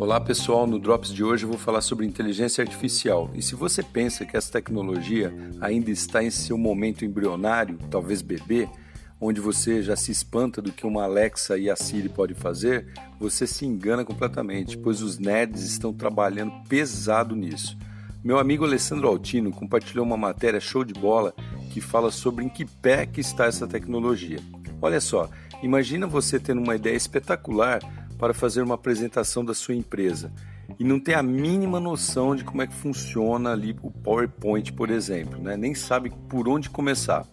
Olá pessoal, no Drops de hoje eu vou falar sobre inteligência artificial. E se você pensa que essa tecnologia ainda está em seu momento embrionário, talvez bebê, onde você já se espanta do que uma Alexa e a Siri podem fazer, você se engana completamente, pois os nerds estão trabalhando pesado nisso. Meu amigo Alessandro Altino compartilhou uma matéria show de bola que fala sobre em que pé que está essa tecnologia. Olha só, imagina você tendo uma ideia espetacular para fazer uma apresentação da sua empresa e não ter a mínima noção de como é que funciona ali o PowerPoint, por exemplo, né? nem sabe por onde começar.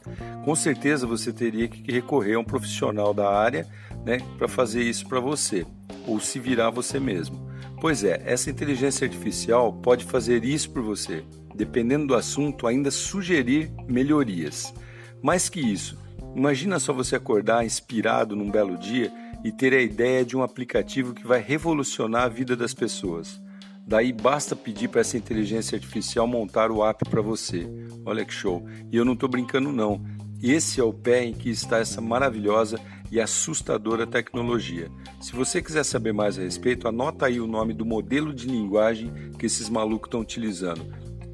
Com certeza você teria que recorrer a um profissional da área né, para fazer isso para você, ou se virar você mesmo. Pois é, essa inteligência artificial pode fazer isso por você, dependendo do assunto, ainda sugerir melhorias. Mais que isso, imagina só você acordar inspirado num belo dia e ter a ideia de um aplicativo que vai revolucionar a vida das pessoas. Daí basta pedir para essa inteligência artificial montar o app para você. Olha que show! E eu não estou brincando não. Esse é o pé em que está essa maravilhosa e assustadora tecnologia. Se você quiser saber mais a respeito, anota aí o nome do modelo de linguagem que esses malucos estão utilizando.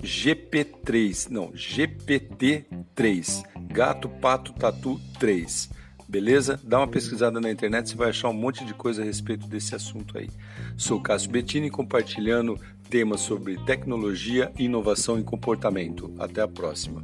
GP3, não, GPT-3. Gato, pato, tatu 3. Beleza? Dá uma pesquisada na internet, você vai achar um monte de coisa a respeito desse assunto aí. Sou Cássio Bettini compartilhando temas sobre tecnologia, inovação e comportamento. Até a próxima.